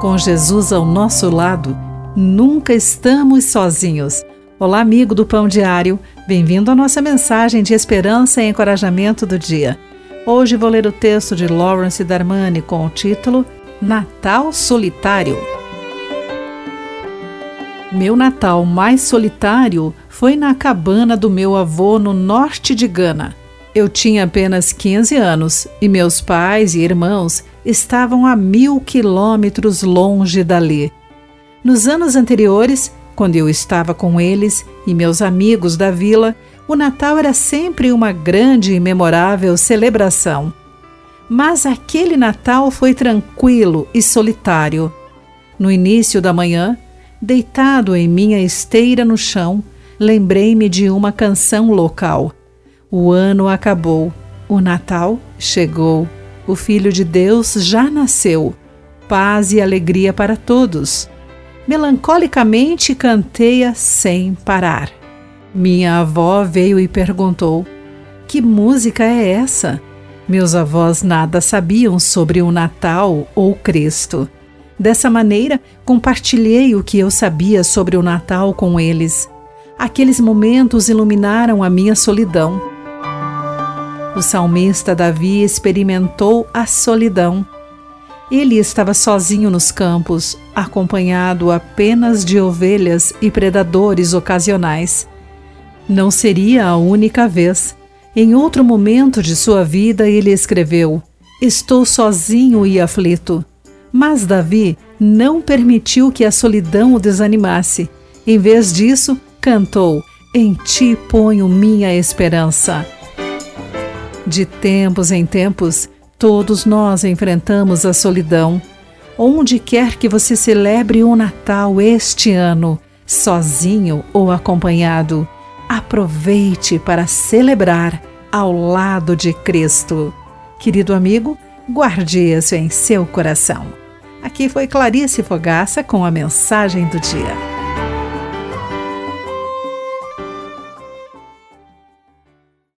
Com Jesus ao nosso lado, nunca estamos sozinhos. Olá, amigo do Pão Diário, bem-vindo à nossa mensagem de esperança e encorajamento do dia. Hoje vou ler o texto de Lawrence Darmani com o título Natal Solitário. Meu Natal mais solitário foi na cabana do meu avô no norte de Gana. Eu tinha apenas 15 anos e meus pais e irmãos estavam a mil quilômetros longe dali. Nos anos anteriores, quando eu estava com eles e meus amigos da vila, o Natal era sempre uma grande e memorável celebração. Mas aquele Natal foi tranquilo e solitário. No início da manhã, deitado em minha esteira no chão, lembrei-me de uma canção local. O ano acabou, o Natal chegou, o Filho de Deus já nasceu. Paz e alegria para todos. Melancolicamente canteia sem parar. Minha avó veio e perguntou: Que música é essa? Meus avós nada sabiam sobre o Natal ou Cristo. Dessa maneira, compartilhei o que eu sabia sobre o Natal com eles. Aqueles momentos iluminaram a minha solidão. O salmista Davi experimentou a solidão. Ele estava sozinho nos campos, acompanhado apenas de ovelhas e predadores ocasionais. Não seria a única vez. Em outro momento de sua vida, ele escreveu: Estou sozinho e aflito. Mas Davi não permitiu que a solidão o desanimasse. Em vez disso, cantou: Em ti ponho minha esperança. De tempos em tempos, todos nós enfrentamos a solidão. Onde quer que você celebre o Natal este ano, sozinho ou acompanhado, aproveite para celebrar ao lado de Cristo. Querido amigo, guarde isso em seu coração. Aqui foi Clarice Fogaça com a mensagem do dia.